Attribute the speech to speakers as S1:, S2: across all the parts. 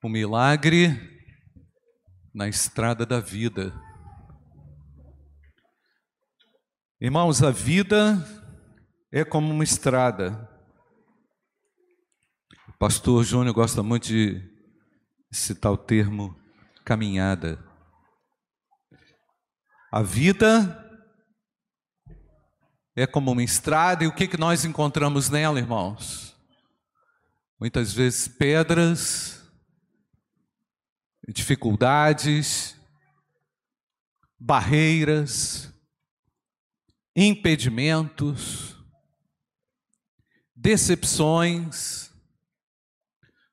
S1: O milagre na estrada da vida. Irmãos, a vida é como uma estrada. O pastor Júnior gosta muito de citar o termo caminhada. A vida é como uma estrada, e o que, que nós encontramos nela, irmãos? Muitas vezes pedras, dificuldades, barreiras, impedimentos, decepções,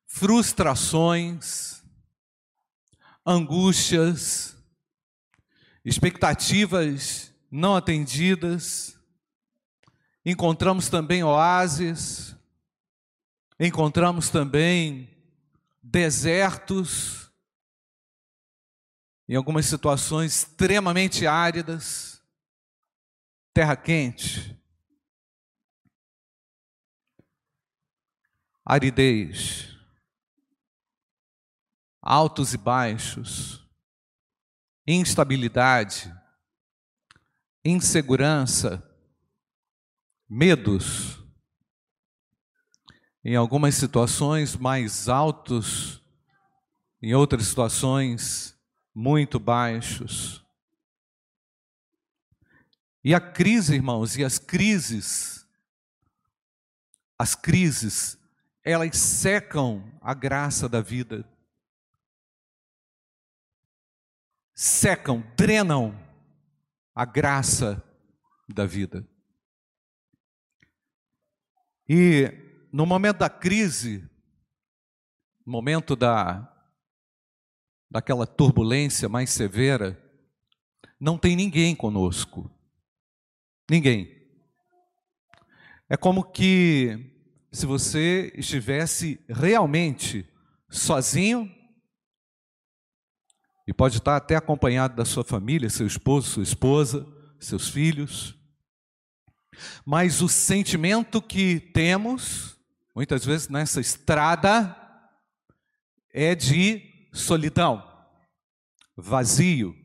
S1: frustrações, angústias, expectativas não atendidas. Encontramos também oásis, encontramos também desertos, em algumas situações extremamente áridas, terra quente, aridez, altos e baixos, instabilidade, insegurança, medos. Em algumas situações mais altos, em outras situações muito baixos. E a crise, irmãos, e as crises, as crises, elas secam a graça da vida. Secam, drenam a graça da vida. E no momento da crise, momento da daquela turbulência mais severa, não tem ninguém conosco. Ninguém. É como que se você estivesse realmente sozinho, e pode estar até acompanhado da sua família, seu esposo, sua esposa, seus filhos, mas o sentimento que temos, muitas vezes nessa estrada, é de solidão, vazio.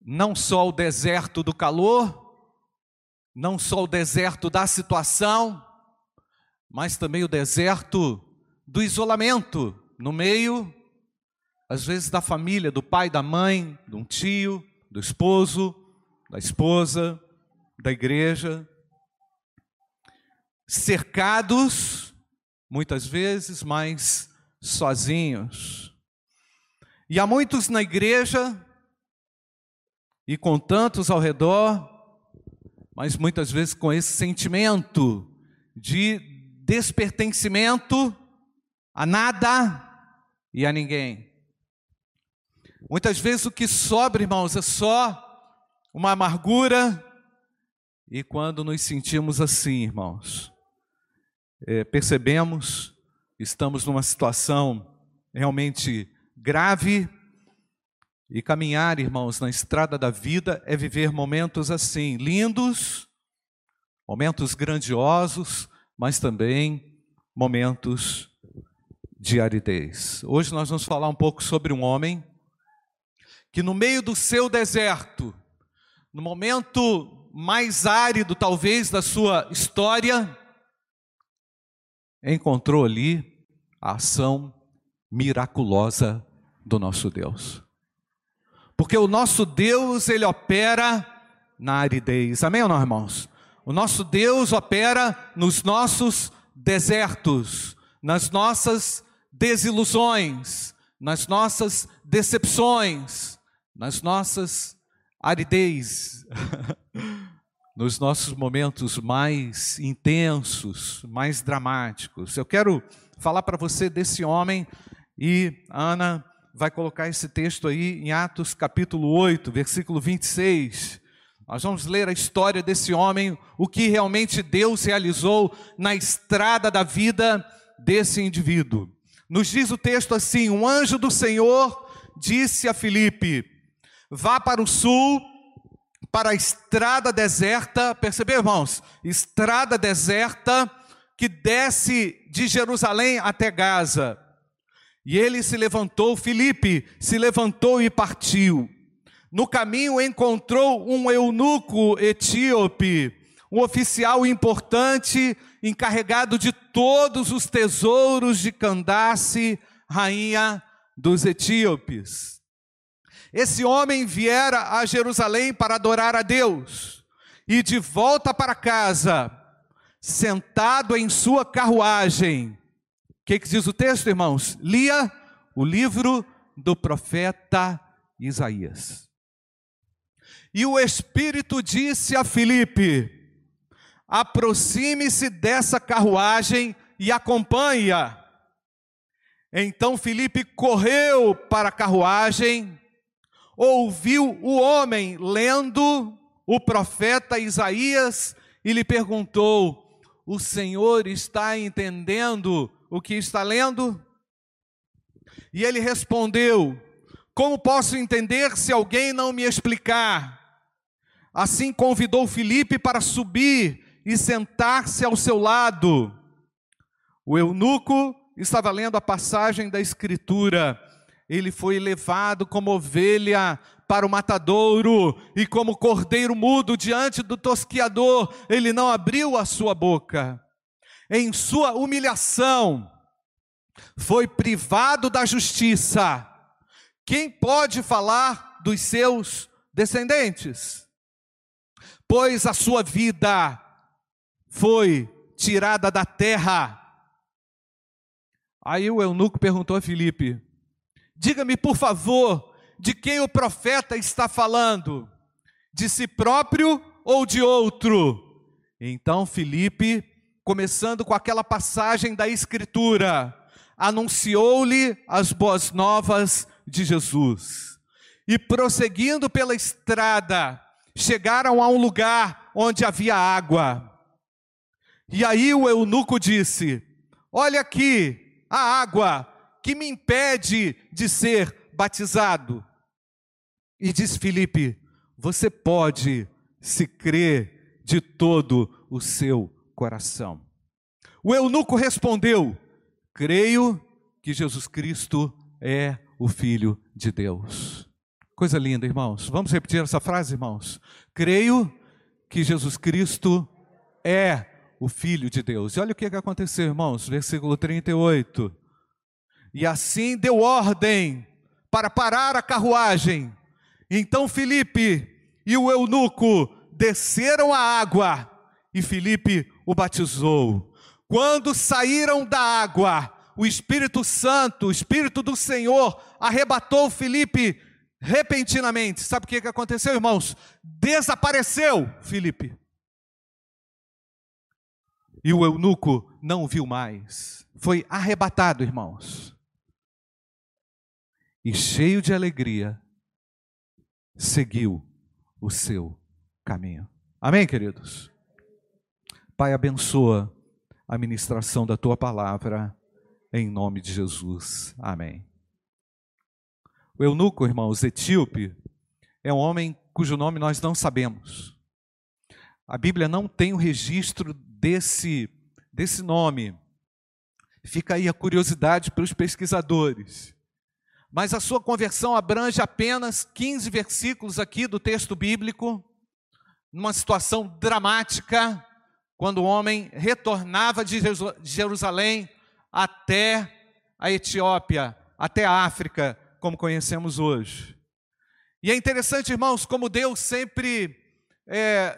S1: Não só o deserto do calor, não só o deserto da situação, mas também o deserto do isolamento, no meio, às vezes, da família, do pai, da mãe, de um tio, do esposo, da esposa, da igreja. Cercados, muitas vezes, mas sozinhos. E há muitos na igreja, e com tantos ao redor, mas muitas vezes com esse sentimento de despertencimento a nada e a ninguém. Muitas vezes o que sobra, irmãos, é só uma amargura, e quando nos sentimos assim, irmãos, é, percebemos estamos numa situação realmente grave. E caminhar, irmãos, na estrada da vida é viver momentos assim, lindos, momentos grandiosos, mas também momentos de aridez. Hoje nós vamos falar um pouco sobre um homem que, no meio do seu deserto, no momento mais árido, talvez, da sua história, encontrou ali a ação miraculosa do nosso Deus. Porque o nosso Deus, ele opera na aridez. Amém ou não, irmãos? O nosso Deus opera nos nossos desertos, nas nossas desilusões, nas nossas decepções, nas nossas aridez, nos nossos momentos mais intensos, mais dramáticos. Eu quero falar para você desse homem e Ana vai colocar esse texto aí em Atos capítulo 8, versículo 26. Nós vamos ler a história desse homem, o que realmente Deus realizou na estrada da vida desse indivíduo. Nos diz o texto assim: Um anjo do Senhor disse a Filipe: Vá para o sul, para a estrada deserta. Percebeu, irmãos? Estrada deserta que desce de Jerusalém até Gaza. E ele se levantou, Filipe se levantou e partiu. No caminho encontrou um eunuco etíope, um oficial importante, encarregado de todos os tesouros de Candace, rainha dos etíopes. Esse homem viera a Jerusalém para adorar a Deus, e de volta para casa, sentado em sua carruagem, que, que diz o texto, irmãos? Lia o livro do profeta Isaías. E o Espírito disse a Filipe: aproxime-se dessa carruagem e acompanhe-a. Então Filipe correu para a carruagem, ouviu o homem lendo o profeta Isaías e lhe perguntou: O Senhor está entendendo o que está lendo? E ele respondeu: Como posso entender se alguém não me explicar? Assim convidou Filipe para subir e sentar-se ao seu lado. O eunuco estava lendo a passagem da Escritura. Ele foi levado como ovelha para o matadouro, e como cordeiro mudo diante do tosquiador, ele não abriu a sua boca. Em sua humilhação, foi privado da justiça. Quem pode falar dos seus descendentes? Pois a sua vida foi tirada da terra. Aí o eunuco perguntou a Filipe: Diga-me, por favor, de quem o profeta está falando? De si próprio ou de outro? Então Filipe, começando com aquela passagem da Escritura, anunciou-lhe as boas novas de Jesus. E prosseguindo pela estrada, chegaram a um lugar onde havia água. E aí o eunuco disse: Olha aqui a água que me impede de ser batizado. E diz Filipe: Você pode se crer de todo o seu coração. O eunuco respondeu: Creio que Jesus Cristo é o Filho de Deus. Coisa linda, irmãos. Vamos repetir essa frase, irmãos? Creio que Jesus Cristo é o Filho de Deus. E olha o que aconteceu, irmãos, versículo 38. E assim deu ordem para parar a carruagem então Filipe e o eunuco desceram a água e Filipe o batizou. Quando saíram da água, o Espírito Santo, o Espírito do Senhor, arrebatou Filipe repentinamente. Sabe o que aconteceu, irmãos? Desapareceu Filipe. E o eunuco não viu mais. Foi arrebatado, irmãos. E cheio de alegria, seguiu o seu caminho. Amém, queridos? Pai, abençoa a ministração da tua palavra, em nome de Jesus. Amém. O eunuco, irmãos, etíope, é um homem cujo nome nós não sabemos. A Bíblia não tem o registro desse, desse nome. Fica aí a curiosidade para os pesquisadores mas a sua conversão abrange apenas 15 versículos aqui do texto bíblico, numa situação dramática, quando o homem retornava de Jerusalém até a Etiópia, até a África, como conhecemos hoje. E é interessante, irmãos, como Deus sempre é,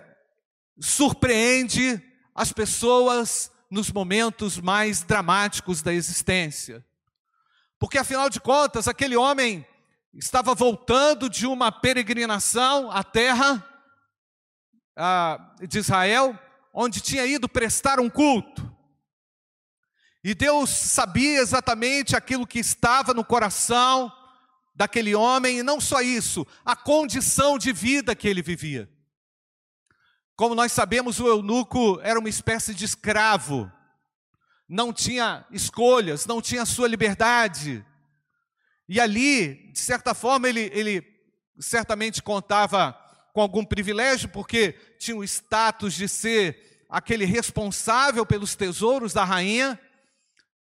S1: surpreende as pessoas nos momentos mais dramáticos da existência. Porque afinal de contas, aquele homem estava voltando de uma peregrinação à terra de Israel, onde tinha ido prestar um culto. E Deus sabia exatamente aquilo que estava no coração daquele homem, e não só isso, a condição de vida que ele vivia. Como nós sabemos, o eunuco era uma espécie de escravo não tinha escolhas, não tinha sua liberdade. E ali, de certa forma, ele, ele certamente contava com algum privilégio, porque tinha o status de ser aquele responsável pelos tesouros da rainha,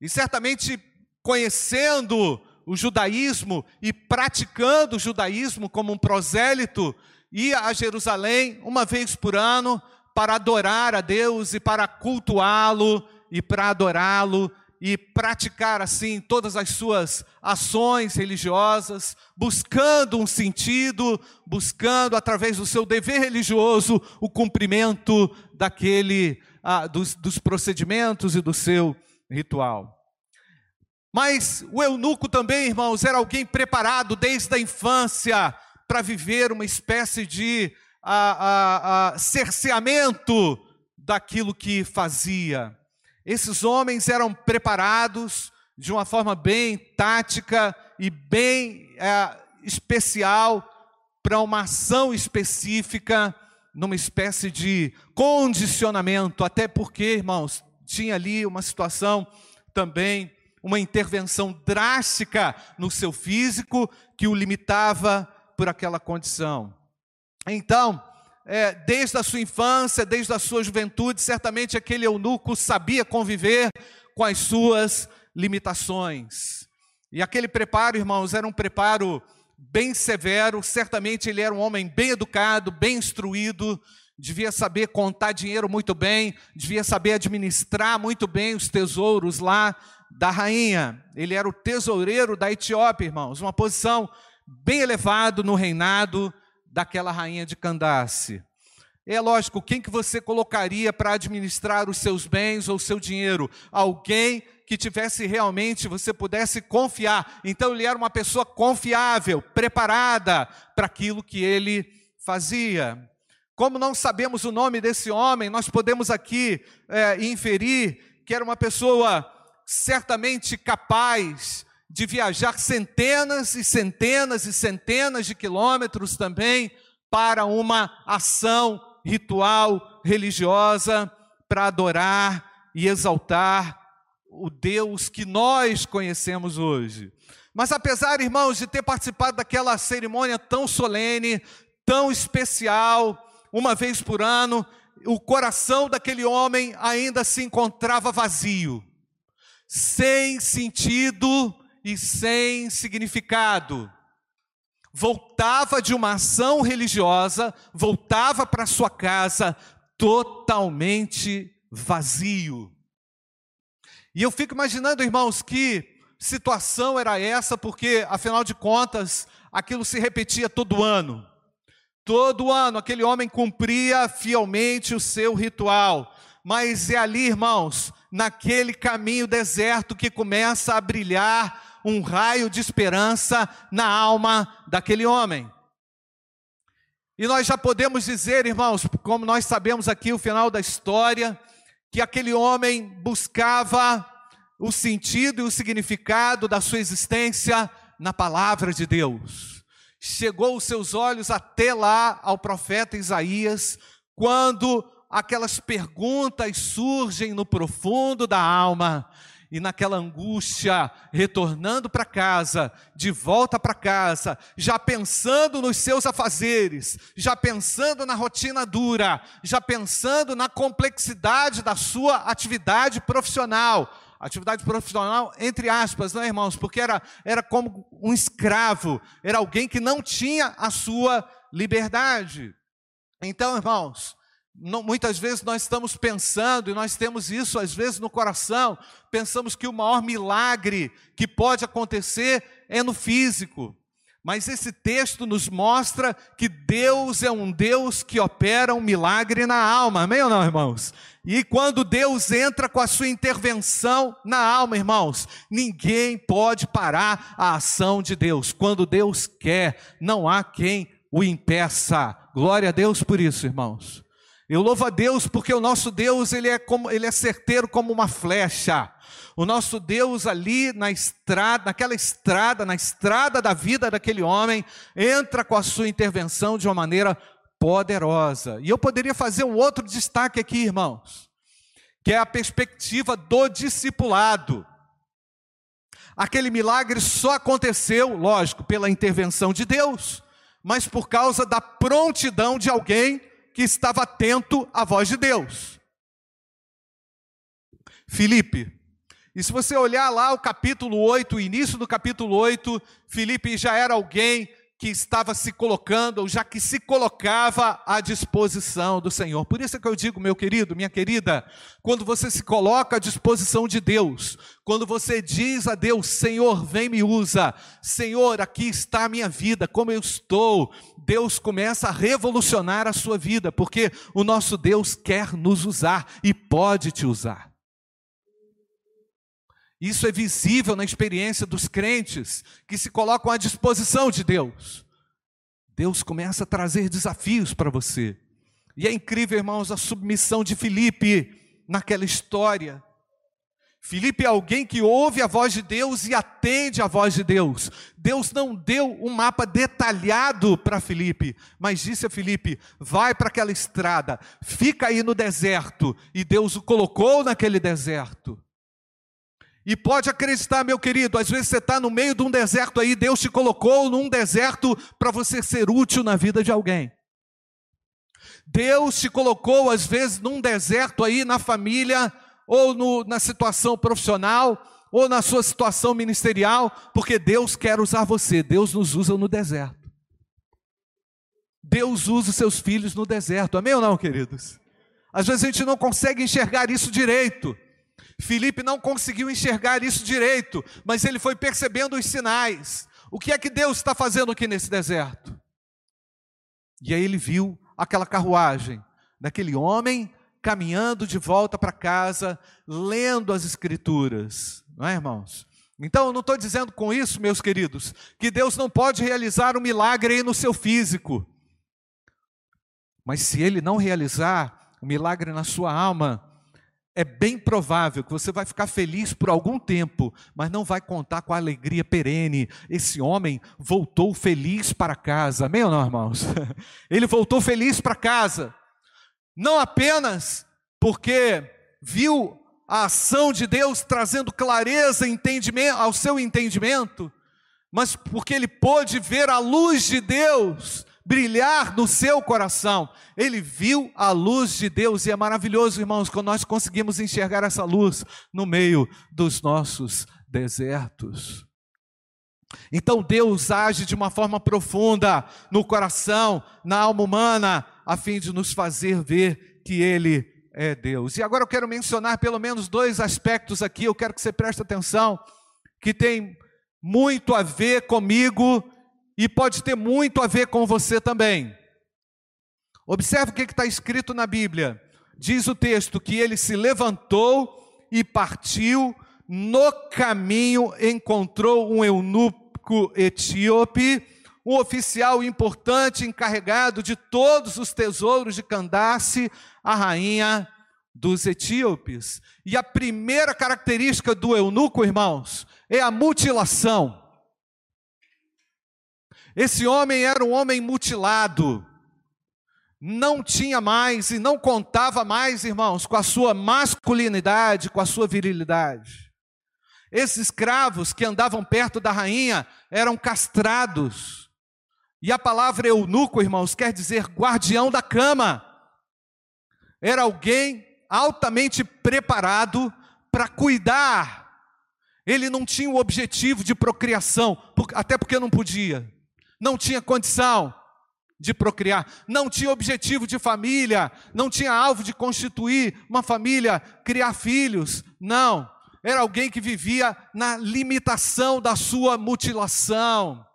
S1: e certamente conhecendo o judaísmo e praticando o judaísmo como um prosélito, ia a Jerusalém uma vez por ano para adorar a Deus e para cultuá-lo e para adorá-lo e praticar assim todas as suas ações religiosas, buscando um sentido, buscando através do seu dever religioso o cumprimento daquele ah, dos, dos procedimentos e do seu ritual. Mas o eunuco também, irmãos, era alguém preparado desde a infância para viver uma espécie de a, a, a cerceamento daquilo que fazia. Esses homens eram preparados de uma forma bem tática e bem é, especial para uma ação específica, numa espécie de condicionamento, até porque, irmãos, tinha ali uma situação também, uma intervenção drástica no seu físico que o limitava por aquela condição. Então, é, desde a sua infância, desde a sua juventude, certamente aquele eunuco sabia conviver com as suas limitações. E aquele preparo, irmãos, era um preparo bem severo, certamente ele era um homem bem educado, bem instruído, devia saber contar dinheiro muito bem, devia saber administrar muito bem os tesouros lá da rainha. Ele era o tesoureiro da Etiópia, irmãos, uma posição bem elevada no reinado daquela rainha de Candace. É lógico, quem que você colocaria para administrar os seus bens ou seu dinheiro? Alguém que tivesse realmente, você pudesse confiar. Então ele era uma pessoa confiável, preparada para aquilo que ele fazia. Como não sabemos o nome desse homem, nós podemos aqui é, inferir que era uma pessoa certamente capaz de viajar centenas e centenas e centenas de quilômetros também para uma ação ritual religiosa para adorar e exaltar o Deus que nós conhecemos hoje. Mas apesar, irmãos, de ter participado daquela cerimônia tão solene, tão especial, uma vez por ano, o coração daquele homem ainda se encontrava vazio, sem sentido e sem significado. Voltava de uma ação religiosa, voltava para sua casa totalmente vazio. E eu fico imaginando, irmãos, que situação era essa, porque afinal de contas, aquilo se repetia todo ano. Todo ano aquele homem cumpria fielmente o seu ritual. Mas é ali, irmãos, naquele caminho deserto que começa a brilhar um raio de esperança na alma daquele homem. E nós já podemos dizer, irmãos, como nós sabemos aqui o final da história, que aquele homem buscava o sentido e o significado da sua existência na palavra de Deus. Chegou os seus olhos até lá ao profeta Isaías, quando aquelas perguntas surgem no profundo da alma, e naquela angústia, retornando para casa, de volta para casa, já pensando nos seus afazeres, já pensando na rotina dura, já pensando na complexidade da sua atividade profissional. Atividade profissional, entre aspas, não é, irmãos? Porque era, era como um escravo, era alguém que não tinha a sua liberdade. Então, irmãos, não, muitas vezes nós estamos pensando, e nós temos isso às vezes no coração, pensamos que o maior milagre que pode acontecer é no físico. Mas esse texto nos mostra que Deus é um Deus que opera um milagre na alma, amém ou não, irmãos? E quando Deus entra com a sua intervenção na alma, irmãos, ninguém pode parar a ação de Deus. Quando Deus quer, não há quem o impeça. Glória a Deus por isso, irmãos. Eu louvo a Deus porque o nosso Deus ele é como ele é certeiro como uma flecha. O nosso Deus ali na estrada, naquela estrada, na estrada da vida daquele homem, entra com a sua intervenção de uma maneira poderosa. E eu poderia fazer um outro destaque aqui, irmãos, que é a perspectiva do discipulado. Aquele milagre só aconteceu, lógico, pela intervenção de Deus, mas por causa da prontidão de alguém que estava atento à voz de Deus. Filipe, E se você olhar lá o capítulo 8, o início do capítulo 8, Filipe já era alguém que estava se colocando, ou já que se colocava à disposição do Senhor. Por isso é que eu digo, meu querido, minha querida, quando você se coloca à disposição de Deus, quando você diz a Deus, Senhor, vem me usa, Senhor, aqui está a minha vida, como eu estou, Deus começa a revolucionar a sua vida, porque o nosso Deus quer nos usar e pode te usar. Isso é visível na experiência dos crentes que se colocam à disposição de Deus. Deus começa a trazer desafios para você. E é incrível, irmãos, a submissão de Filipe naquela história. Filipe é alguém que ouve a voz de Deus e atende à voz de Deus. Deus não deu um mapa detalhado para Filipe, mas disse a Filipe: vai para aquela estrada, fica aí no deserto. E Deus o colocou naquele deserto. E pode acreditar, meu querido, às vezes você está no meio de um deserto aí, Deus te colocou num deserto para você ser útil na vida de alguém. Deus te colocou, às vezes, num deserto aí na família, ou no, na situação profissional, ou na sua situação ministerial, porque Deus quer usar você, Deus nos usa no deserto. Deus usa os seus filhos no deserto, amém ou não, queridos? Às vezes a gente não consegue enxergar isso direito. Felipe não conseguiu enxergar isso direito, mas ele foi percebendo os sinais. O que é que Deus está fazendo aqui nesse deserto? E aí ele viu aquela carruagem daquele homem caminhando de volta para casa, lendo as Escrituras, não é, irmãos? Então, eu não estou dizendo com isso, meus queridos, que Deus não pode realizar um milagre aí no seu físico. Mas se Ele não realizar o um milagre na sua alma, é bem provável que você vai ficar feliz por algum tempo, mas não vai contar com a alegria perene. Esse homem voltou feliz para casa, amém ou não, irmãos? Ele voltou feliz para casa, não apenas porque viu a ação de Deus trazendo clareza ao seu entendimento, mas porque ele pôde ver a luz de Deus brilhar no seu coração. Ele viu a luz de Deus e é maravilhoso, irmãos, quando nós conseguimos enxergar essa luz no meio dos nossos desertos. Então Deus age de uma forma profunda no coração, na alma humana, a fim de nos fazer ver que Ele é Deus. E agora eu quero mencionar pelo menos dois aspectos aqui, eu quero que você preste atenção, que tem muito a ver comigo e pode ter muito a ver com você também. Observe o que está escrito na Bíblia. Diz o texto que ele se levantou e partiu, no caminho encontrou um eunuco etíope, um oficial importante encarregado de todos os tesouros de Candace, a rainha dos etíopes. E a primeira característica do eunuco, irmãos, é a mutilação. Esse homem era um homem mutilado, não tinha mais e não contava mais, irmãos, com a sua masculinidade, com a sua virilidade. Esses escravos que andavam perto da rainha eram castrados. E a palavra eunuco, irmãos, quer dizer guardião da cama. Era alguém altamente preparado para cuidar. Ele não tinha o objetivo de procriação, até porque não podia não tinha condição de procriar, não tinha objetivo de família, não tinha alvo de constituir uma família, criar filhos, não. Era alguém que vivia na limitação da sua mutilação.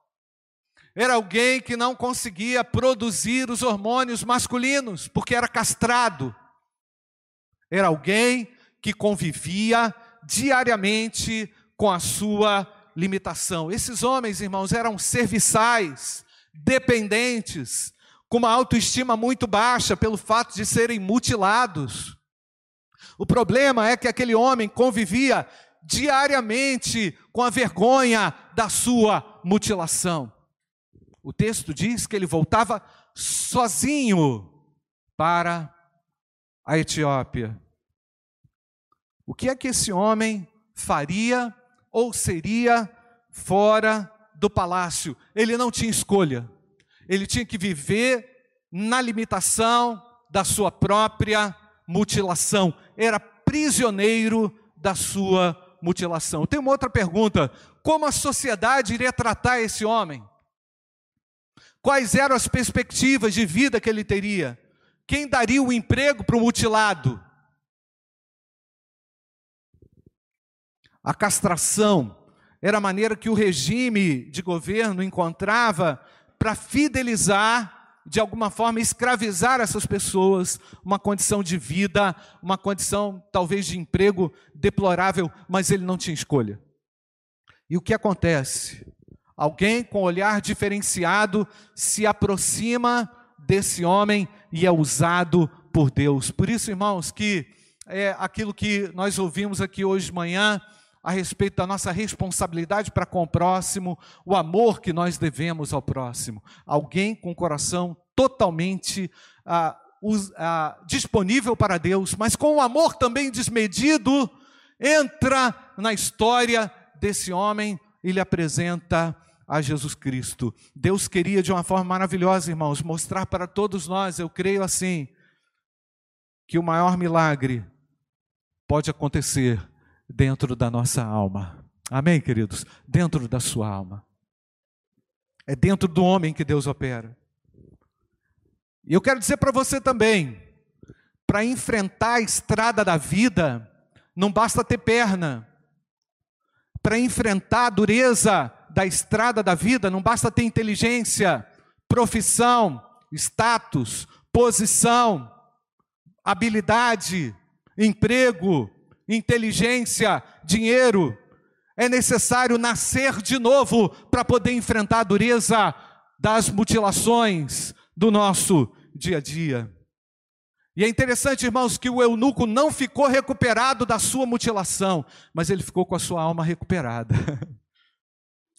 S1: Era alguém que não conseguia produzir os hormônios masculinos, porque era castrado. Era alguém que convivia diariamente com a sua limitação. Esses homens, irmãos, eram serviçais, dependentes, com uma autoestima muito baixa pelo fato de serem mutilados. O problema é que aquele homem convivia diariamente com a vergonha da sua mutilação. O texto diz que ele voltava sozinho para a Etiópia. O que é que esse homem faria ou seria fora do palácio. Ele não tinha escolha. Ele tinha que viver na limitação da sua própria mutilação. Era prisioneiro da sua mutilação. Tem uma outra pergunta: como a sociedade iria tratar esse homem? Quais eram as perspectivas de vida que ele teria? Quem daria o emprego para o mutilado? A castração era a maneira que o regime de governo encontrava para fidelizar, de alguma forma, escravizar essas pessoas, uma condição de vida, uma condição talvez de emprego deplorável, mas ele não tinha escolha. E o que acontece? Alguém com olhar diferenciado se aproxima desse homem e é usado por Deus. Por isso, irmãos, que é aquilo que nós ouvimos aqui hoje de manhã, a respeito da nossa responsabilidade para com o próximo, o amor que nós devemos ao próximo. Alguém com o coração totalmente ah, ah, disponível para Deus, mas com o amor também desmedido, entra na história desse homem e lhe apresenta a Jesus Cristo. Deus queria de uma forma maravilhosa, irmãos, mostrar para todos nós, eu creio assim, que o maior milagre pode acontecer dentro da nossa alma. Amém, queridos? Dentro da sua alma. É dentro do homem que Deus opera. E eu quero dizer para você também, para enfrentar a estrada da vida, não basta ter perna. Para enfrentar a dureza da estrada da vida, não basta ter inteligência, profissão, status, posição, habilidade, emprego, inteligência, dinheiro. É necessário nascer de novo para poder enfrentar a dureza das mutilações do nosso dia a dia. E é interessante, irmãos, que o eunuco não ficou recuperado da sua mutilação, mas ele ficou com a sua alma recuperada.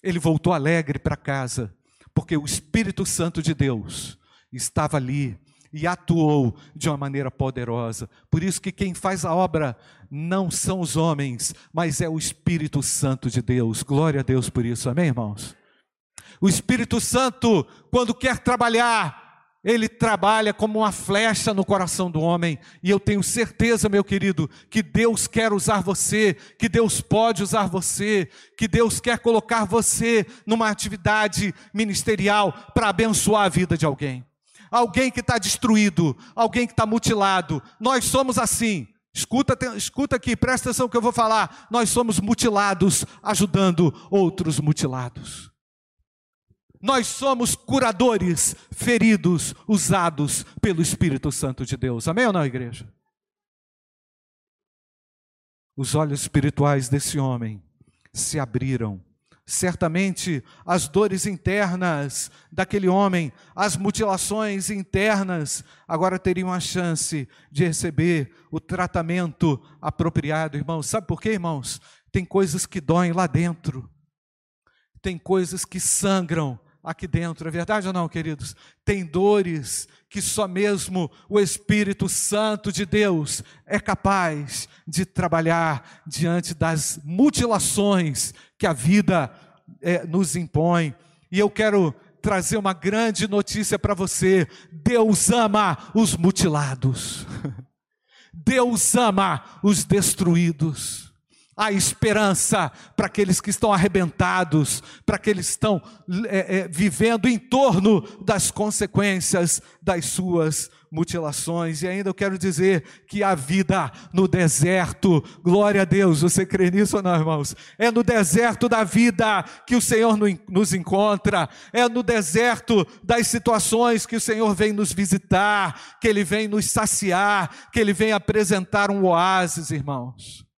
S1: Ele voltou alegre para casa, porque o Espírito Santo de Deus estava ali e atuou de uma maneira poderosa. Por isso que quem faz a obra não são os homens, mas é o Espírito Santo de Deus. Glória a Deus por isso. Amém, irmãos. O Espírito Santo, quando quer trabalhar, ele trabalha como uma flecha no coração do homem, e eu tenho certeza, meu querido, que Deus quer usar você, que Deus pode usar você, que Deus quer colocar você numa atividade ministerial para abençoar a vida de alguém alguém que está destruído, alguém que está mutilado. Nós somos assim. Escuta, escuta aqui, presta atenção que eu vou falar. Nós somos mutilados, ajudando outros mutilados. Nós somos curadores, feridos, usados pelo Espírito Santo de Deus. Amém ou não, igreja? Os olhos espirituais desse homem se abriram Certamente as dores internas daquele homem, as mutilações internas, agora teriam a chance de receber o tratamento apropriado, irmãos. Sabe por quê, irmãos? Tem coisas que doem lá dentro, tem coisas que sangram aqui dentro, é verdade ou não, queridos? Tem dores que só mesmo o Espírito Santo de Deus é capaz de trabalhar diante das mutilações que a vida é, nos impõe. E eu quero trazer uma grande notícia para você: Deus ama os mutilados, Deus ama os destruídos. Há esperança para aqueles que estão arrebentados, para aqueles que estão é, é, vivendo em torno das consequências das suas mutilações. E ainda eu quero dizer que a vida no deserto, glória a Deus, você crê nisso ou não, irmãos? É no deserto da vida que o Senhor nos encontra, é no deserto das situações que o Senhor vem nos visitar, que Ele vem nos saciar, que Ele vem apresentar um oásis, irmãos.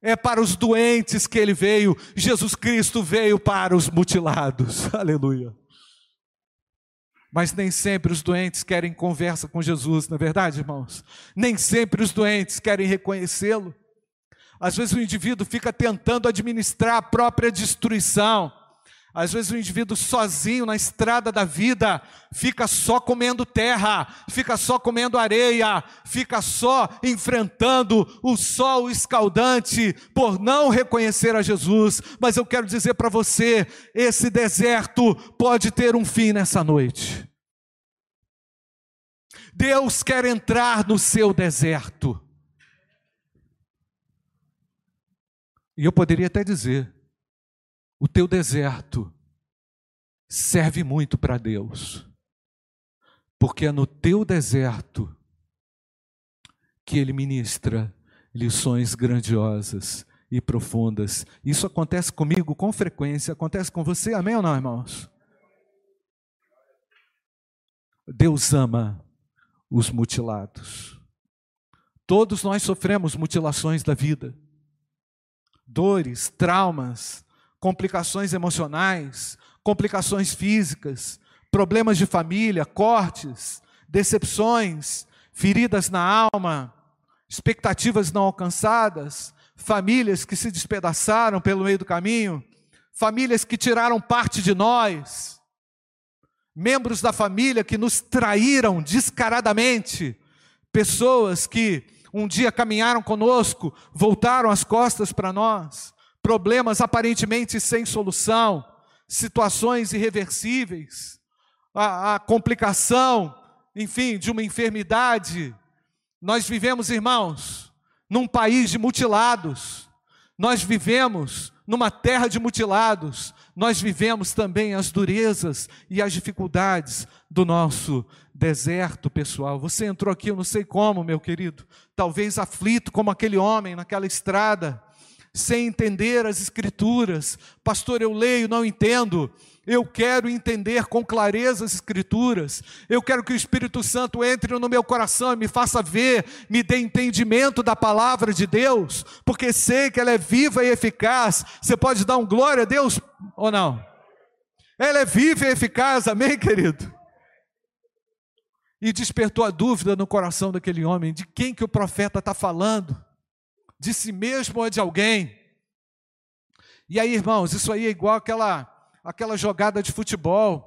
S1: É para os doentes que ele veio. Jesus Cristo veio para os mutilados. Aleluia. Mas nem sempre os doentes querem conversa com Jesus, não é verdade, irmãos? Nem sempre os doentes querem reconhecê-lo. Às vezes o indivíduo fica tentando administrar a própria destruição. Às vezes o indivíduo sozinho na estrada da vida fica só comendo terra, fica só comendo areia, fica só enfrentando o sol escaldante por não reconhecer a Jesus. Mas eu quero dizer para você: esse deserto pode ter um fim nessa noite. Deus quer entrar no seu deserto. E eu poderia até dizer: o teu deserto serve muito para Deus, porque é no teu deserto que Ele ministra lições grandiosas e profundas. Isso acontece comigo com frequência, acontece com você, amém ou não, irmãos? Deus ama os mutilados. Todos nós sofremos mutilações da vida, dores, traumas, complicações emocionais, complicações físicas, problemas de família, cortes, decepções, feridas na alma, expectativas não alcançadas, famílias que se despedaçaram pelo meio do caminho, famílias que tiraram parte de nós, membros da família que nos traíram descaradamente, pessoas que um dia caminharam conosco, voltaram as costas para nós, problemas aparentemente sem solução, situações irreversíveis, a, a complicação, enfim, de uma enfermidade. Nós vivemos, irmãos, num país de mutilados, nós vivemos numa terra de mutilados, nós vivemos também as durezas e as dificuldades do nosso deserto pessoal. Você entrou aqui, eu não sei como, meu querido, talvez aflito como aquele homem naquela estrada, sem entender as Escrituras. Pastor, eu leio, não entendo. Eu quero entender com clareza as Escrituras. Eu quero que o Espírito Santo entre no meu coração e me faça ver, me dê entendimento da palavra de Deus, porque sei que ela é viva e eficaz. Você pode dar um glória a Deus ou não? Ela é viva e eficaz, amém, querido? E despertou a dúvida no coração daquele homem: de quem que o profeta está falando? De si mesmo ou de alguém. E aí, irmãos, isso aí é igual aquela, aquela jogada de futebol.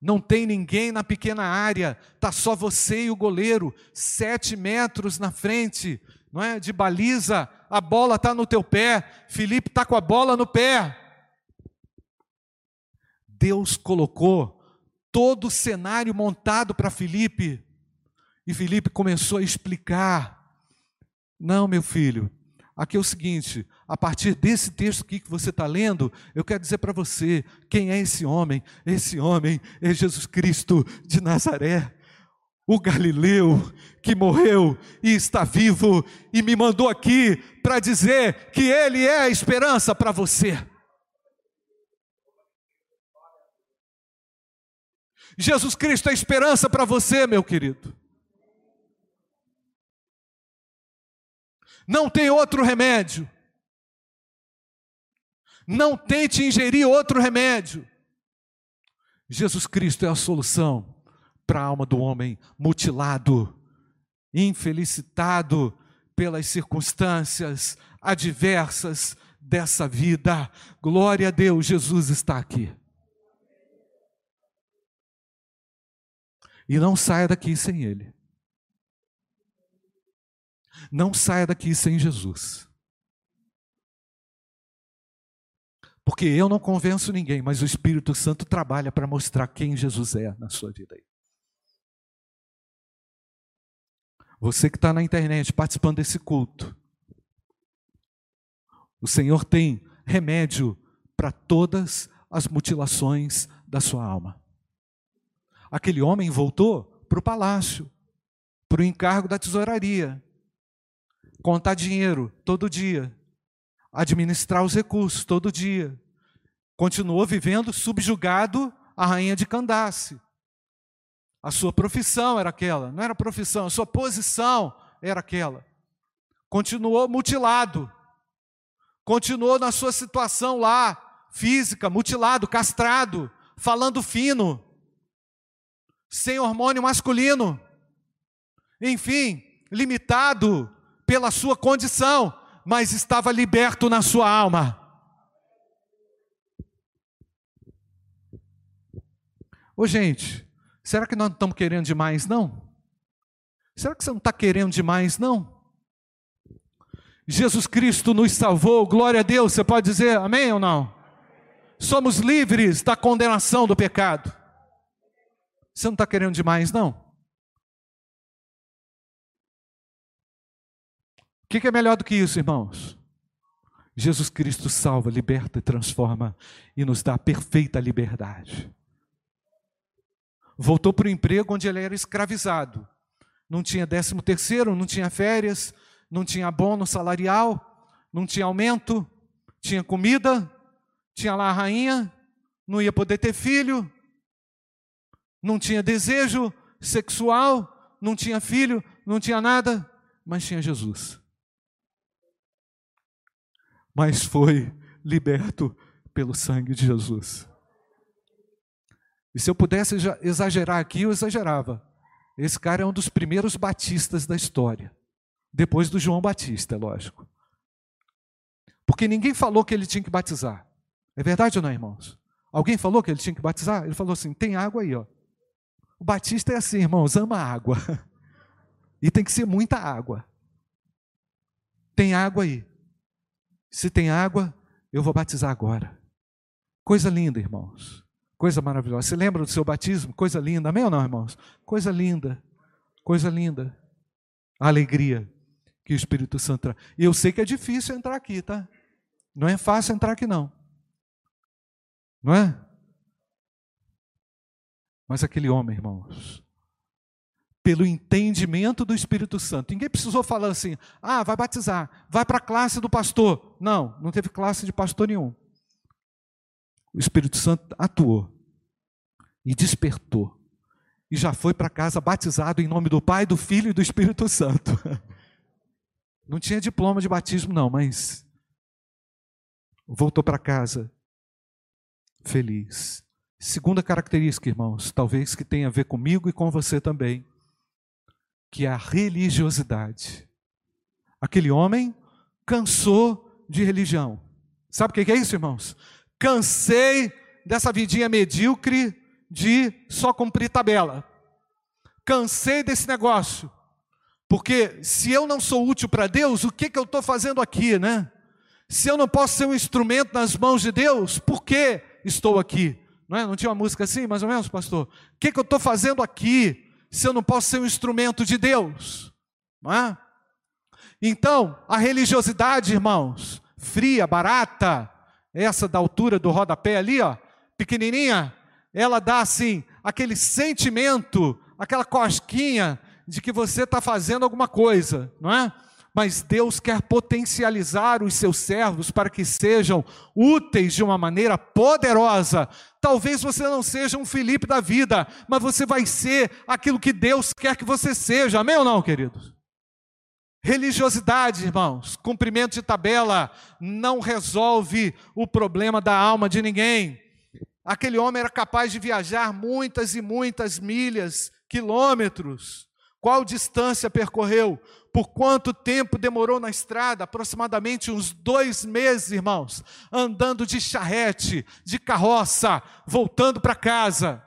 S1: Não tem ninguém na pequena área, tá só você e o goleiro, sete metros na frente, não é? De baliza, a bola está no teu pé. Felipe está com a bola no pé. Deus colocou todo o cenário montado para Felipe. E Felipe começou a explicar não, meu filho. Aqui é o seguinte: a partir desse texto aqui que você está lendo, eu quero dizer para você quem é esse homem. Esse homem é Jesus Cristo de Nazaré, o Galileu que morreu e está vivo e me mandou aqui para dizer que Ele é a esperança para você. Jesus Cristo é a esperança para você, meu querido. Não tem outro remédio. Não tente ingerir outro remédio. Jesus Cristo é a solução para a alma do homem mutilado, infelicitado pelas circunstâncias adversas dessa vida. Glória a Deus, Jesus está aqui. E não saia daqui sem Ele. Não saia daqui sem Jesus. Porque eu não convenço ninguém, mas o Espírito Santo trabalha para mostrar quem Jesus é na sua vida. Você que está na internet participando desse culto, o Senhor tem remédio para todas as mutilações da sua alma. Aquele homem voltou para o palácio, para o encargo da tesouraria contar dinheiro todo dia, administrar os recursos todo dia. Continuou vivendo subjugado à rainha de Candace. A sua profissão era aquela, não era profissão, a sua posição era aquela. Continuou mutilado. Continuou na sua situação lá, física, mutilado, castrado, falando fino, sem hormônio masculino. Enfim, limitado pela sua condição, mas estava liberto na sua alma. Ô gente, será que nós não estamos querendo demais, não? Será que você não está querendo demais, não? Jesus Cristo nos salvou, glória a Deus, você pode dizer amém ou não? Somos livres da condenação do pecado. Você não está querendo demais, não? Que, que é melhor do que isso, irmãos? Jesus Cristo salva, liberta e transforma e nos dá perfeita liberdade. Voltou para o emprego onde ele era escravizado. Não tinha décimo terceiro, não tinha férias, não tinha bônus salarial, não tinha aumento, tinha comida, tinha lá a rainha, não ia poder ter filho, não tinha desejo sexual, não tinha filho, não tinha nada, mas tinha Jesus. Mas foi liberto pelo sangue de Jesus. E se eu pudesse exagerar aqui, eu exagerava. Esse cara é um dos primeiros batistas da história. Depois do João Batista, é lógico. Porque ninguém falou que ele tinha que batizar. É verdade ou não, irmãos? Alguém falou que ele tinha que batizar? Ele falou assim: tem água aí, ó. O batista é assim, irmãos, ama água. E tem que ser muita água. Tem água aí. Se tem água, eu vou batizar agora. Coisa linda, irmãos. Coisa maravilhosa. Você lembra do seu batismo? Coisa linda. Amém ou não, irmãos? Coisa linda. Coisa linda. A alegria que o Espírito Santo traz. E eu sei que é difícil entrar aqui, tá? Não é fácil entrar aqui, não. Não é? Mas aquele homem, irmãos, pelo entendimento do Espírito Santo. Ninguém precisou falar assim: ah, vai batizar, vai para a classe do pastor. Não, não teve classe de pastor nenhum. O Espírito Santo atuou e despertou. E já foi para casa batizado em nome do Pai, do Filho e do Espírito Santo. Não tinha diploma de batismo, não, mas voltou para casa feliz. Segunda característica, irmãos, talvez que tenha a ver comigo e com você também, que é a religiosidade. Aquele homem cansou de religião. Sabe o que é isso, irmãos? Cansei dessa vidinha medíocre de só cumprir tabela. Cansei desse negócio. Porque se eu não sou útil para Deus, o que, que eu estou fazendo aqui, né? Se eu não posso ser um instrumento nas mãos de Deus, por que estou aqui? Não, é? não tinha uma música assim, mais ou menos, pastor? O que, que eu estou fazendo aqui se eu não posso ser um instrumento de Deus? Não é? Então, a religiosidade, irmãos, fria, barata, essa da altura do rodapé ali, ó, pequenininha, ela dá assim, aquele sentimento, aquela cosquinha de que você está fazendo alguma coisa, não é? Mas Deus quer potencializar os seus servos para que sejam úteis de uma maneira poderosa. Talvez você não seja um Felipe da vida, mas você vai ser aquilo que Deus quer que você seja. Amém ou não, queridos? Religiosidade, irmãos, cumprimento de tabela não resolve o problema da alma de ninguém. Aquele homem era capaz de viajar muitas e muitas milhas, quilômetros. Qual distância percorreu? Por quanto tempo demorou na estrada? Aproximadamente uns dois meses, irmãos, andando de charrete, de carroça, voltando para casa,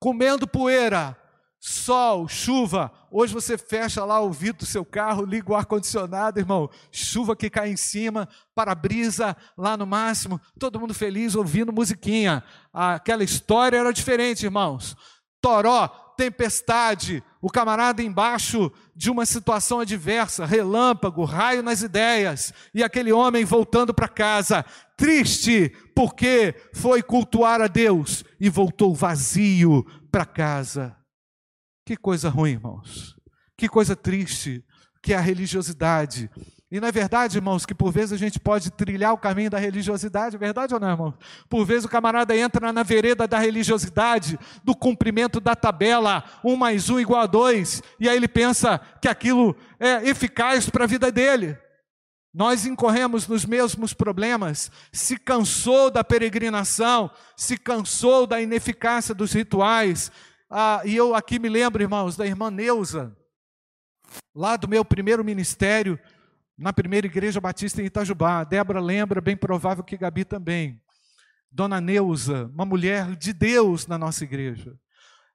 S1: comendo poeira, sol, chuva. Hoje você fecha lá o vidro do seu carro, liga o ar-condicionado, irmão, chuva que cai em cima, para-brisa lá no máximo, todo mundo feliz ouvindo musiquinha. Aquela história era diferente, irmãos. Toró, tempestade, o camarada embaixo de uma situação adversa, relâmpago, raio nas ideias, e aquele homem voltando para casa, triste, porque foi cultuar a Deus e voltou vazio para casa. Que coisa ruim, irmãos. Que coisa triste que é a religiosidade. E não é verdade, irmãos, que por vezes a gente pode trilhar o caminho da religiosidade, é verdade ou não, irmão? Por vezes o camarada entra na vereda da religiosidade, do cumprimento da tabela, um mais um igual a dois, e aí ele pensa que aquilo é eficaz para a vida dele. Nós incorremos nos mesmos problemas, se cansou da peregrinação, se cansou da ineficácia dos rituais. Ah, e eu aqui me lembro, irmãos, da irmã Neuza, lá do meu primeiro ministério, na primeira igreja batista em Itajubá. Débora lembra, bem provável que Gabi também. Dona Neuza, uma mulher de Deus na nossa igreja.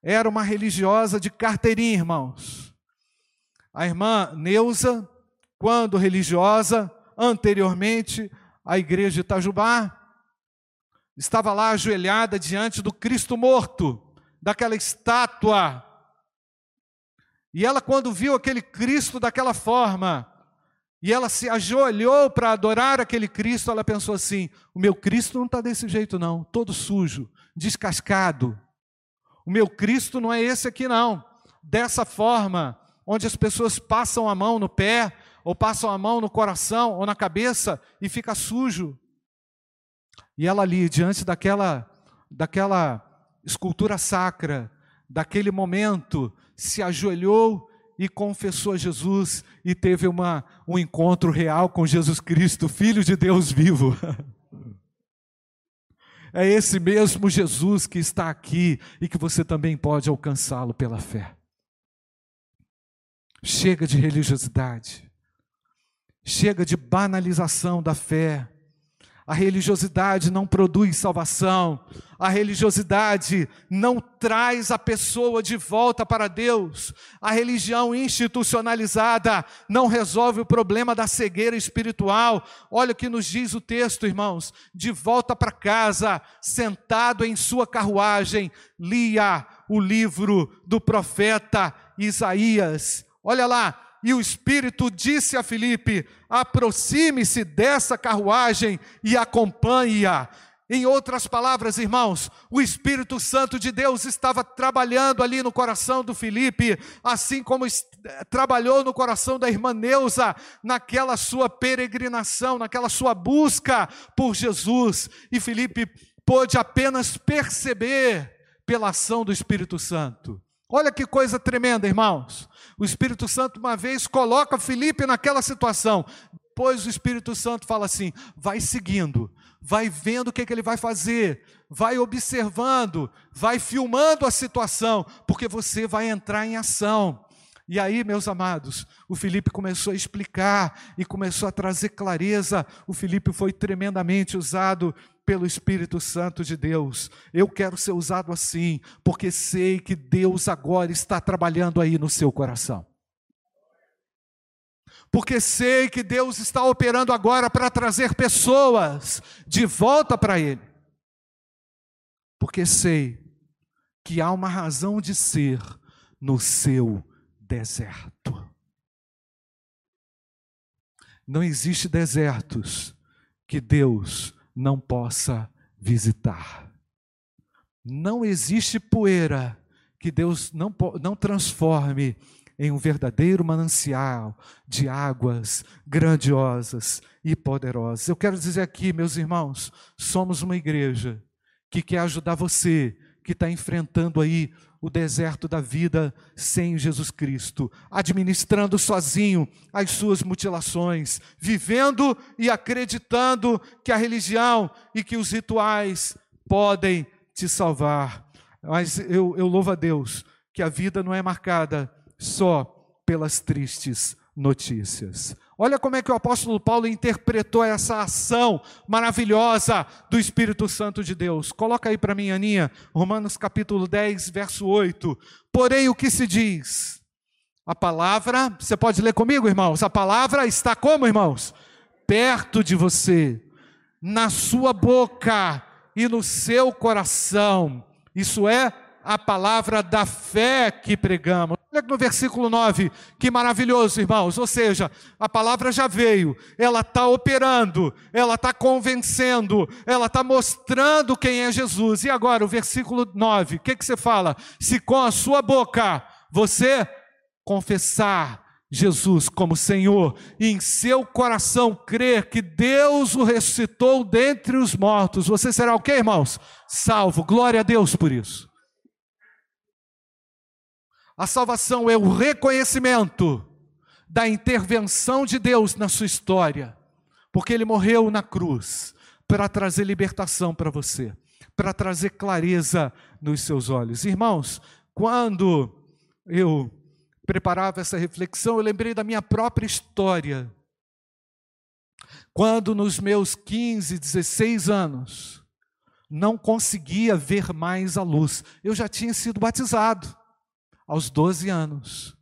S1: Era uma religiosa de carteirinha, irmãos. A irmã Neuza, quando religiosa, anteriormente à igreja de Itajubá, estava lá ajoelhada diante do Cristo morto, daquela estátua. E ela, quando viu aquele Cristo daquela forma, e ela se ajoelhou para adorar aquele Cristo, ela pensou assim: o meu Cristo não está desse jeito, não, todo sujo, descascado. O meu Cristo não é esse aqui, não. Dessa forma, onde as pessoas passam a mão no pé, ou passam a mão no coração ou na cabeça e fica sujo. E ela ali, diante daquela, daquela escultura sacra, daquele momento, se ajoelhou e confessou a Jesus e teve uma, um encontro real com Jesus Cristo, Filho de Deus vivo. É esse mesmo Jesus que está aqui e que você também pode alcançá-lo pela fé. Chega de religiosidade, chega de banalização da fé, a religiosidade não produz salvação. A religiosidade não traz a pessoa de volta para Deus. A religião institucionalizada não resolve o problema da cegueira espiritual. Olha o que nos diz o texto, irmãos. De volta para casa, sentado em sua carruagem, lia o livro do profeta Isaías. Olha lá, e o Espírito disse a Filipe: aproxime-se dessa carruagem e acompanhe-a. Em outras palavras, irmãos, o Espírito Santo de Deus estava trabalhando ali no coração do Filipe, assim como trabalhou no coração da irmã Neuza, naquela sua peregrinação, naquela sua busca por Jesus. E Filipe pôde apenas perceber pela ação do Espírito Santo. Olha que coisa tremenda, irmãos. O Espírito Santo, uma vez, coloca Felipe naquela situação. Depois o Espírito Santo fala assim: vai seguindo, vai vendo o que, que ele vai fazer, vai observando, vai filmando a situação, porque você vai entrar em ação. E aí, meus amados, o Felipe começou a explicar e começou a trazer clareza. O Felipe foi tremendamente usado pelo Espírito Santo de Deus. Eu quero ser usado assim, porque sei que Deus agora está trabalhando aí no seu coração. Porque sei que Deus está operando agora para trazer pessoas de volta para Ele. Porque sei que há uma razão de ser no seu deserto. Não existe desertos que Deus não possa visitar. Não existe poeira que Deus não, não transforme em um verdadeiro manancial de águas grandiosas e poderosas. Eu quero dizer aqui, meus irmãos, somos uma igreja que quer ajudar você que está enfrentando aí o deserto da vida sem Jesus Cristo, administrando sozinho as suas mutilações, vivendo e acreditando que a religião e que os rituais podem te salvar. Mas eu, eu louvo a Deus que a vida não é marcada só pelas tristes notícias. Olha como é que o apóstolo Paulo interpretou essa ação maravilhosa do Espírito Santo de Deus. Coloca aí para mim, Aninha, Romanos capítulo 10, verso 8. Porém, o que se diz? A palavra, você pode ler comigo, irmãos? A palavra está como, irmãos? Perto de você, na sua boca e no seu coração. Isso é a palavra da fé que pregamos. Olha no versículo 9, que maravilhoso, irmãos. Ou seja, a palavra já veio, ela está operando, ela está convencendo, ela está mostrando quem é Jesus. E agora, o versículo 9, o que, que você fala? Se com a sua boca você confessar Jesus como Senhor e em seu coração crer que Deus o ressuscitou dentre os mortos, você será o que, irmãos? Salvo. Glória a Deus por isso. A salvação é o reconhecimento da intervenção de Deus na sua história, porque Ele morreu na cruz para trazer libertação para você, para trazer clareza nos seus olhos. Irmãos, quando eu preparava essa reflexão, eu lembrei da minha própria história. Quando nos meus 15, 16 anos, não conseguia ver mais a luz, eu já tinha sido batizado aos 12 anos.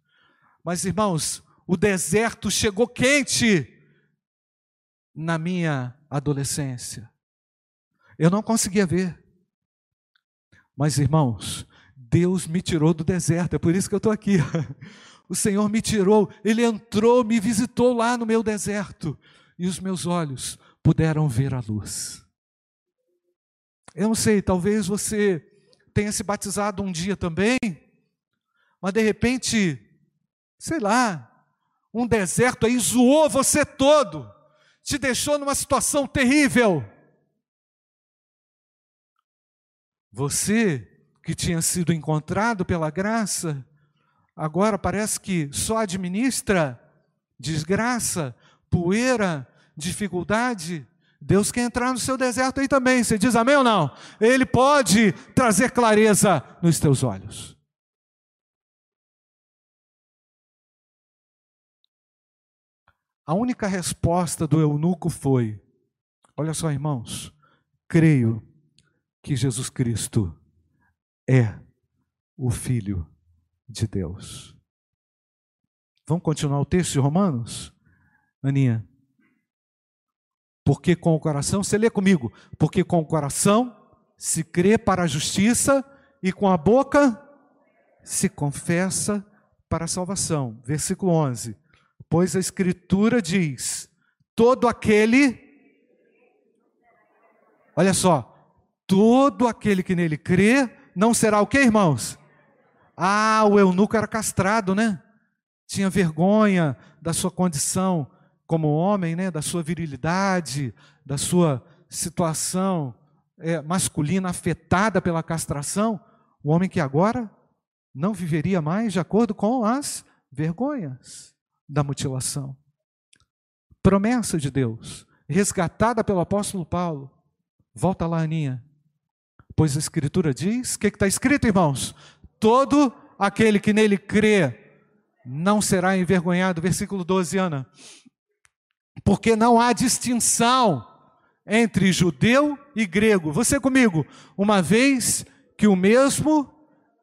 S1: Mas, irmãos, o deserto chegou quente na minha adolescência. Eu não conseguia ver. Mas, irmãos, Deus me tirou do deserto, é por isso que eu estou aqui. o Senhor me tirou, Ele entrou, me visitou lá no meu deserto, e os meus olhos puderam ver a luz. Eu não sei, talvez você tenha se batizado um dia também, mas de repente, sei lá, um deserto aí zoou você todo, te deixou numa situação terrível. Você que tinha sido encontrado pela graça, agora parece que só administra desgraça, poeira, dificuldade. Deus quer entrar no seu deserto aí também. Você diz amém ou não? Ele pode trazer clareza nos teus olhos. A única resposta do eunuco foi: olha só, irmãos, creio que Jesus Cristo é o Filho de Deus. Vamos continuar o texto de Romanos? Aninha. Porque com o coração, você lê comigo, porque com o coração se crê para a justiça e com a boca se confessa para a salvação. Versículo 11. Pois a Escritura diz: todo aquele, olha só, todo aquele que nele crê, não será o que, irmãos? Ah, o eunuco era castrado, né? Tinha vergonha da sua condição como homem, né? Da sua virilidade, da sua situação é, masculina afetada pela castração. O homem que agora não viveria mais de acordo com as vergonhas da mutilação. Promessa de Deus, resgatada pelo apóstolo Paulo. Volta lá, Aninha. Pois a Escritura diz: o que está escrito, irmãos? Todo aquele que nele crê não será envergonhado. Versículo 12, Ana. Porque não há distinção entre judeu e grego. Você comigo, uma vez que o mesmo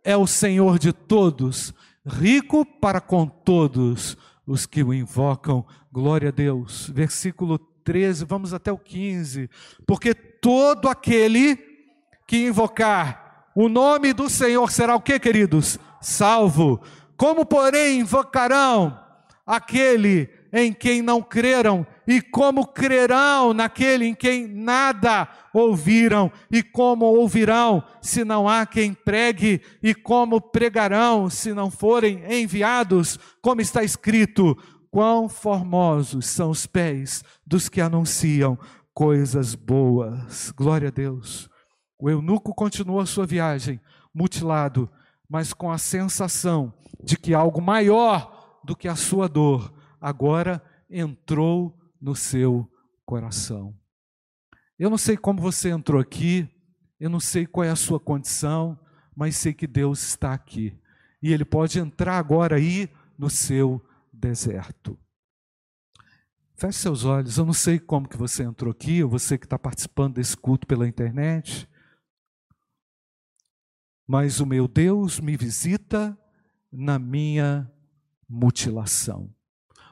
S1: é o Senhor de todos, rico para com todos os que o invocam. Glória a Deus. Versículo 13, vamos até o 15. Porque todo aquele que invocar o nome do Senhor será o que, queridos? Salvo. Como, porém, invocarão aquele em quem não creram? E como crerão naquele em quem nada ouviram? E como ouvirão se não há quem pregue? E como pregarão se não forem enviados? Como está escrito: quão formosos são os pés dos que anunciam coisas boas. Glória a Deus. O eunuco continuou a sua viagem, mutilado, mas com a sensação de que algo maior do que a sua dor agora entrou no seu coração. Eu não sei como você entrou aqui, eu não sei qual é a sua condição, mas sei que Deus está aqui. E Ele pode entrar agora aí no seu deserto. Feche seus olhos, eu não sei como que você entrou aqui, ou você que está participando desse culto pela internet, mas o meu Deus me visita na minha mutilação.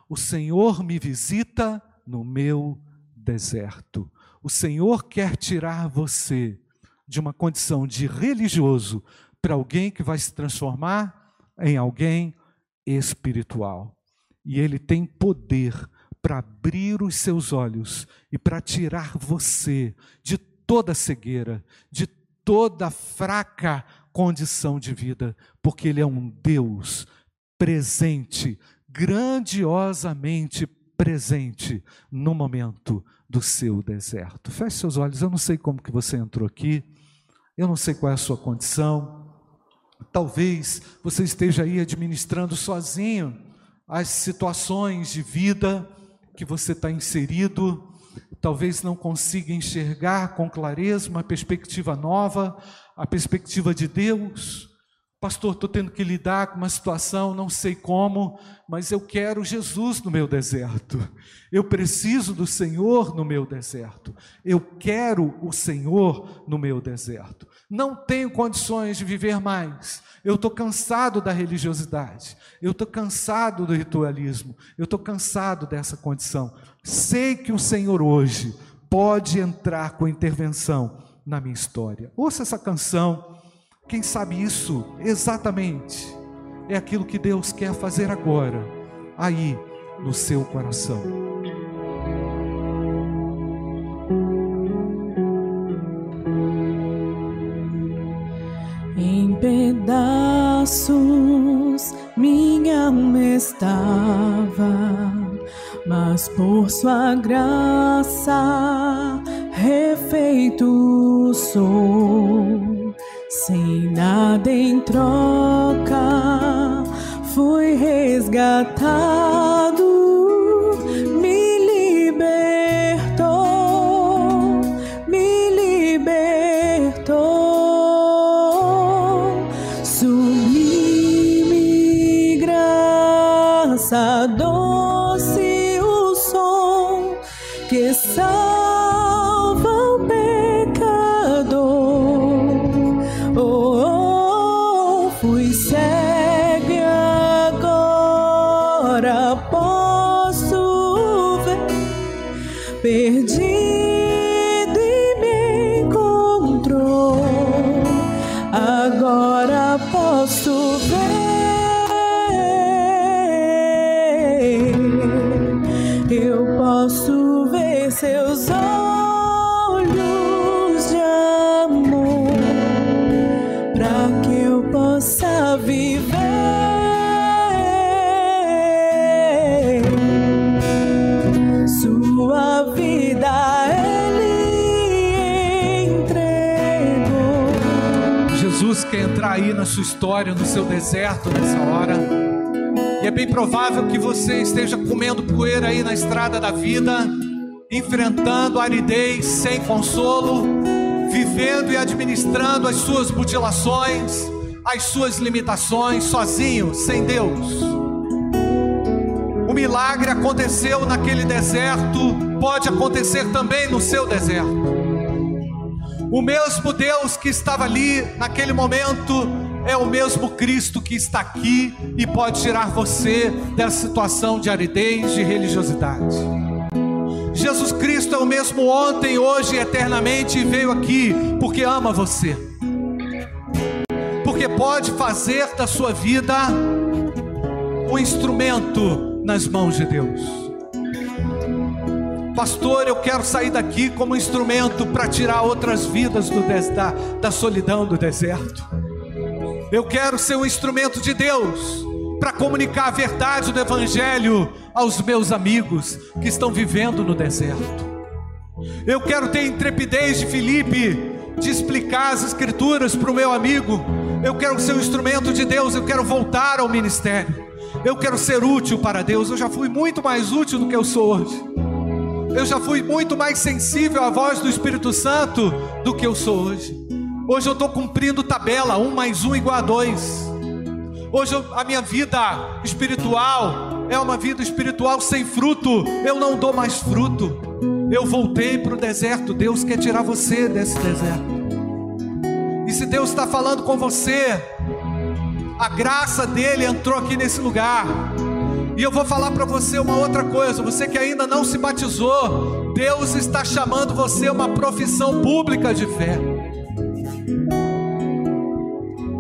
S1: O Senhor me visita no meu deserto. O Senhor quer tirar você de uma condição de religioso para alguém que vai se transformar em alguém espiritual. E Ele tem poder para abrir os seus olhos e para tirar você de toda cegueira, de toda fraca condição de vida, porque Ele é um Deus presente, grandiosamente presente no momento do seu deserto. Feche seus olhos, eu não sei como que você entrou aqui, eu não sei qual é a sua condição, talvez você esteja aí administrando sozinho as situações de vida que você está inserido, talvez não consiga enxergar com clareza uma perspectiva nova, a perspectiva de Deus. Pastor, estou tendo que lidar com uma situação, não sei como, mas eu quero Jesus no meu deserto. Eu preciso do Senhor no meu deserto. Eu quero o Senhor no meu deserto. Não tenho condições de viver mais. Eu estou cansado da religiosidade. Eu estou cansado do ritualismo. Eu estou cansado dessa condição. Sei que o Senhor hoje pode entrar com intervenção na minha história. Ouça essa canção, quem sabe isso exatamente é aquilo que Deus quer fazer agora, aí no seu coração.
S2: Em pedaços minha alma estava, mas por sua graça refeito sou, troca, fui resgatado. Sua
S1: história, no seu deserto nessa hora. E é bem provável que você esteja comendo poeira aí na estrada da vida, enfrentando aridez sem consolo, vivendo e administrando as suas mutilações, as suas limitações, sozinho, sem Deus. O milagre aconteceu naquele deserto, pode acontecer também no seu deserto. O mesmo Deus que estava ali naquele momento é o mesmo Cristo que está aqui e pode tirar você dessa situação de aridez, de religiosidade. Jesus Cristo é o mesmo ontem, hoje e eternamente e veio aqui porque ama você. Porque pode fazer da sua vida um instrumento nas mãos de Deus. Pastor, eu quero sair daqui como instrumento para tirar outras vidas do da, da solidão do deserto. Eu quero ser um instrumento de Deus para comunicar a verdade do Evangelho aos meus amigos que estão vivendo no deserto. Eu quero ter intrepidez de Felipe de explicar as Escrituras para o meu amigo. Eu quero ser um instrumento de Deus, eu quero voltar ao ministério. Eu quero ser útil para Deus. Eu já fui muito mais útil do que eu sou hoje. Eu já fui muito mais sensível à voz do Espírito Santo do que eu sou hoje. Hoje eu estou cumprindo tabela, um mais um igual a dois. Hoje eu- a minha vida espiritual é uma vida espiritual sem fruto. Eu não dou mais fruto. Eu voltei para o deserto. Deus quer tirar você desse deserto. E se Deus está falando com você, a graça dele entrou aqui nesse lugar. E eu vou falar para você uma outra coisa. Você que ainda não se batizou, Deus está chamando você a uma profissão pública de fé.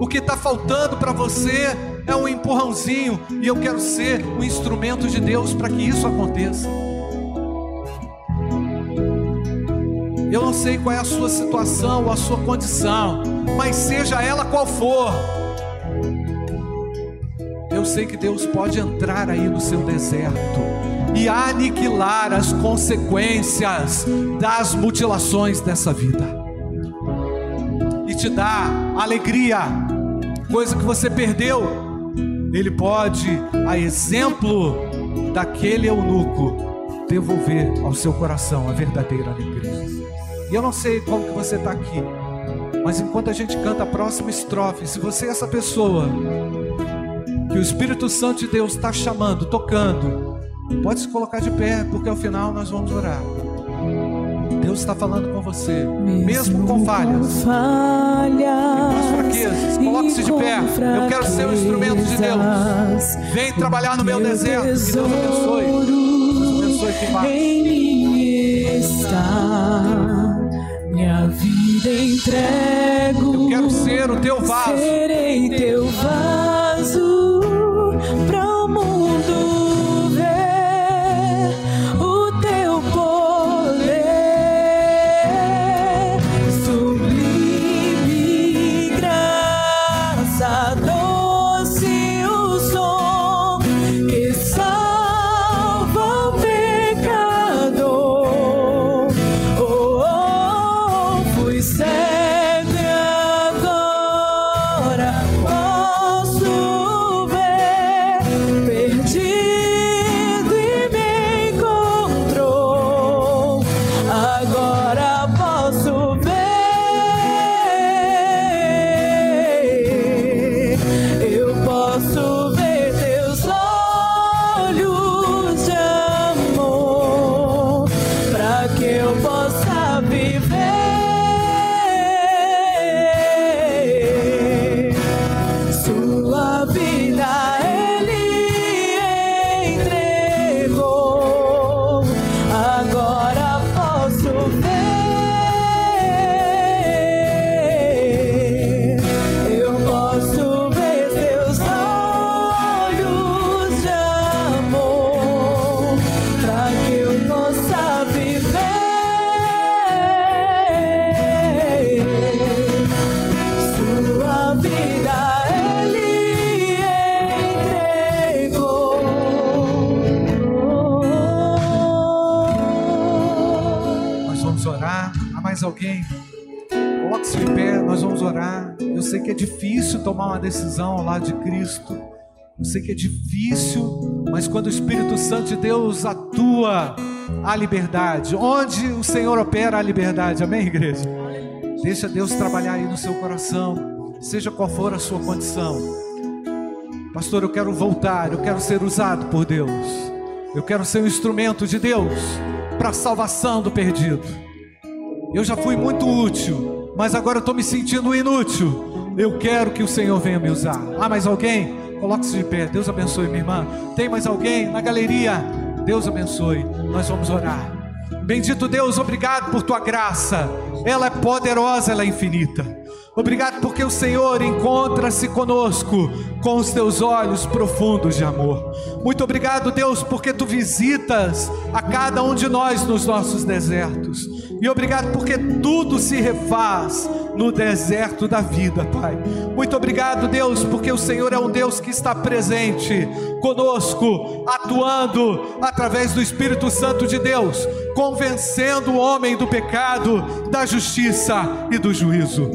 S1: Que está faltando para você é um empurrãozinho, e eu quero ser um instrumento de Deus para que isso aconteça. Eu não sei qual é a sua situação ou a sua condição, mas seja ela qual for, eu sei que Deus pode entrar aí no seu deserto e aniquilar as consequências das mutilações dessa vida e te dar alegria, coisa que você perdeu. Ele pode, a exemplo daquele eunuco, devolver ao seu coração a verdadeira alegria. E eu não sei como que você está aqui, mas enquanto a gente canta a próxima estrofe, se você é essa pessoa que o Espírito Santo de Deus está chamando, tocando, pode se colocar de pé, porque ao final nós vamos orar. Deus está falando com você, mesmo com falhas,
S2: falhas
S1: com as fraquezas. Coloque-se de pé. Eu quero ser um instrumento de Deus. Vem trabalhar no meu deserto. Que Deus abençoe. Deus abençoe embaixo.
S2: Em mim está minha vida entrego.
S1: Eu quero ser o teu vaso.
S2: Serei teu vaso.
S1: Há liberdade. Onde o Senhor opera a liberdade, amém, igreja? Deixa Deus trabalhar aí no seu coração, seja qual for a sua condição. Pastor, eu quero voltar, eu quero ser usado por Deus, eu quero ser um instrumento de Deus para a salvação do perdido. Eu já fui muito útil, mas agora eu estou me sentindo inútil. Eu quero que o Senhor venha me usar. Ah, mais alguém? Coloque-se de pé. Deus abençoe, minha irmã. Tem mais alguém na galeria? Deus abençoe. Nós vamos orar. Bendito Deus, obrigado por tua graça. Ela é poderosa, ela é infinita. Obrigado porque o Senhor encontra-se conosco com os teus olhos profundos de amor. Muito obrigado, Deus, porque tu visitas a cada um de nós nos nossos desertos. E obrigado porque tudo se refaz no deserto da vida, Pai. Muito obrigado, Deus, porque o Senhor é um Deus que está presente conosco, atuando através do Espírito Santo de Deus, convencendo o homem do pecado, da justiça e do juízo.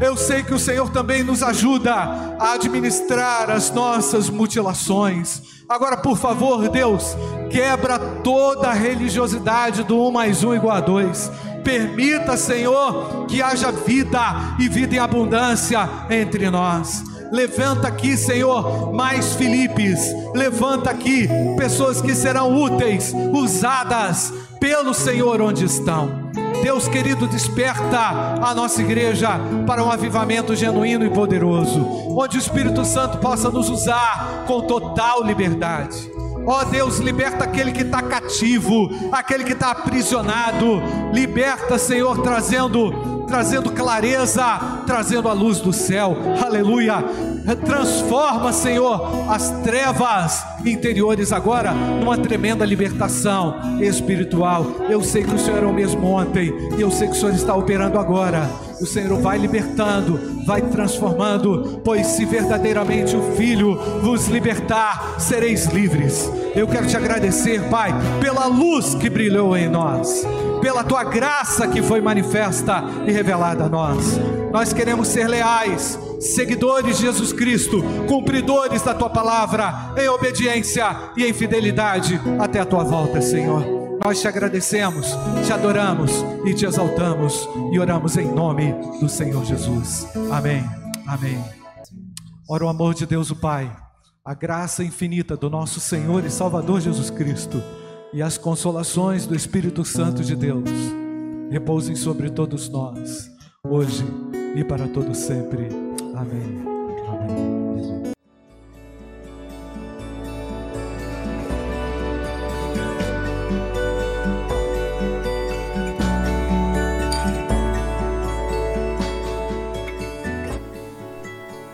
S1: Eu sei que o Senhor também nos ajuda a administrar as nossas mutilações. Agora, por favor, Deus, quebra toda a religiosidade do um mais um igual a dois. Permita, Senhor, que haja vida e vida em abundância entre nós. Levanta aqui, Senhor, mais Filipes. Levanta aqui pessoas que serão úteis, usadas pelo Senhor onde estão. Deus querido, desperta a nossa igreja para um avivamento genuíno e poderoso, onde o Espírito Santo possa nos usar com total liberdade. Ó oh Deus, liberta aquele que está cativo, aquele que está aprisionado. Liberta, Senhor, trazendo trazendo clareza, trazendo a luz do céu. Aleluia. Transforma, Senhor, as trevas interiores agora numa tremenda libertação espiritual. Eu sei que o Senhor é o mesmo ontem e eu sei que o Senhor está operando agora. O Senhor vai libertando, vai transformando, pois se verdadeiramente o Filho vos libertar, sereis livres. Eu quero te agradecer, Pai, pela luz que brilhou em nós pela tua graça que foi manifesta e revelada a nós. Nós queremos ser leais, seguidores de Jesus Cristo, cumpridores da tua palavra, em obediência e em fidelidade até a tua volta, Senhor. Nós te agradecemos, te adoramos e te exaltamos e oramos em nome do Senhor Jesus. Amém. Amém. Ora o amor de Deus o Pai, a graça infinita do nosso Senhor e Salvador Jesus Cristo e as consolações do Espírito Santo de Deus repousem sobre todos nós, hoje e para todo sempre. Amém. Amém.